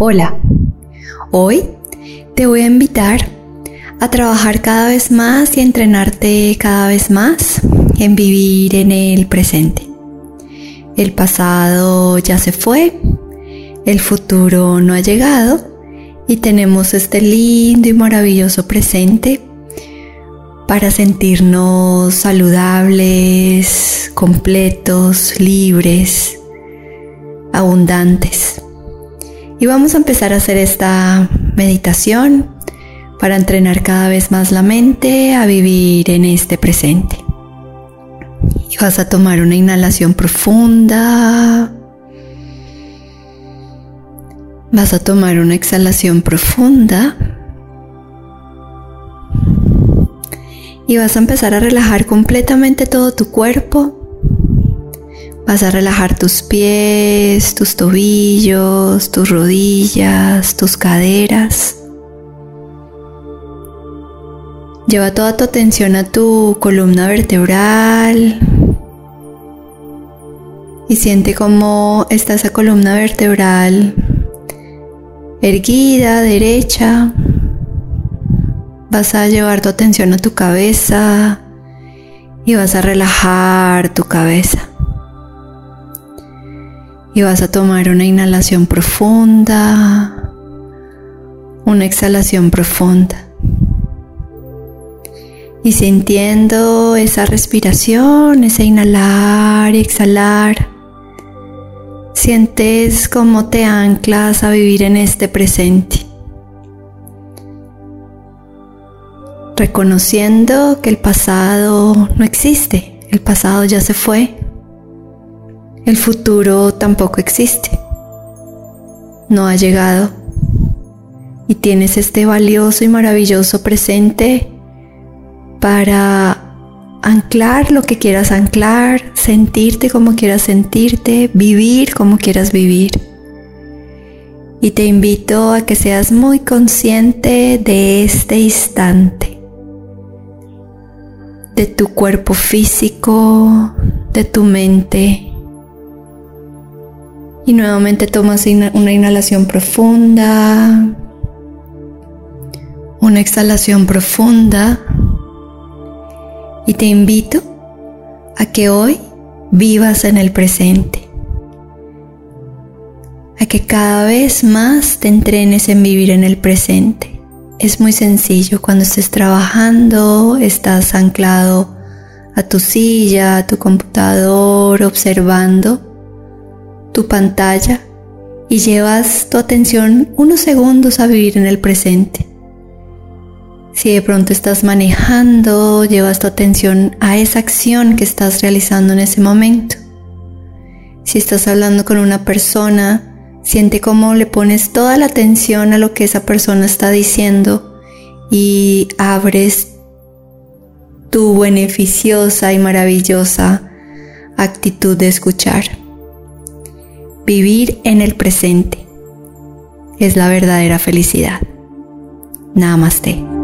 Hola, hoy te voy a invitar a trabajar cada vez más y entrenarte cada vez más en vivir en el presente. El pasado ya se fue, el futuro no ha llegado y tenemos este lindo y maravilloso presente para sentirnos saludables, completos, libres, abundantes. Y vamos a empezar a hacer esta meditación para entrenar cada vez más la mente a vivir en este presente. Y vas a tomar una inhalación profunda. Vas a tomar una exhalación profunda. y vas a empezar a relajar completamente todo tu cuerpo. Vas a relajar tus pies, tus tobillos, tus rodillas, tus caderas. Lleva toda tu atención a tu columna vertebral y siente cómo está esa columna vertebral erguida, derecha, Vas a llevar tu atención a tu cabeza y vas a relajar tu cabeza. Y vas a tomar una inhalación profunda, una exhalación profunda. Y sintiendo esa respiración, ese inhalar y exhalar, sientes cómo te anclas a vivir en este presente. reconociendo que el pasado no existe, el pasado ya se fue, el futuro tampoco existe, no ha llegado y tienes este valioso y maravilloso presente para anclar lo que quieras anclar, sentirte como quieras sentirte, vivir como quieras vivir. Y te invito a que seas muy consciente de este instante de tu cuerpo físico, de tu mente. Y nuevamente tomas una inhalación profunda, una exhalación profunda. Y te invito a que hoy vivas en el presente. A que cada vez más te entrenes en vivir en el presente. Es muy sencillo, cuando estés trabajando, estás anclado a tu silla, a tu computador, observando tu pantalla y llevas tu atención unos segundos a vivir en el presente. Si de pronto estás manejando, llevas tu atención a esa acción que estás realizando en ese momento. Si estás hablando con una persona, Siente cómo le pones toda la atención a lo que esa persona está diciendo y abres tu beneficiosa y maravillosa actitud de escuchar. Vivir en el presente es la verdadera felicidad. Namaste.